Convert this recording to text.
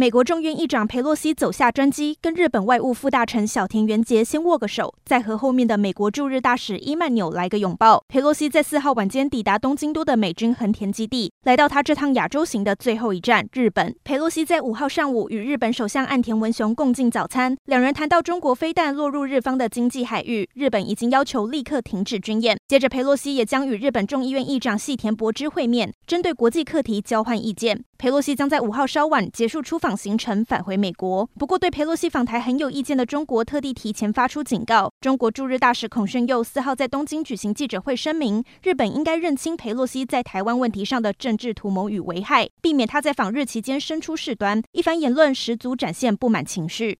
美国众院议长佩洛西走下专机，跟日本外务副大臣小田原杰先握个手，再和后面的美国驻日大使伊曼纽来个拥抱。佩洛西在四号晚间抵达东京都的美军横田基地，来到他这趟亚洲行的最后一站——日本。佩洛西在五号上午与日本首相岸田文雄共进早餐，两人谈到中国飞弹落入日方的经济海域，日本已经要求立刻停止军演。接着，佩洛西也将与日本众议院议长细田博之会面，针对国际课题交换意见。佩洛西将在五号稍晚结束出访行程，返回美国。不过，对佩洛西访台很有意见的中国，特地提前发出警告。中国驻日大使孔铉佑四号在东京举行记者会，声明日本应该认清佩洛西在台湾问题上的政治图谋与危害，避免他在访日期间生出事端。一番言论十足展现不满情绪。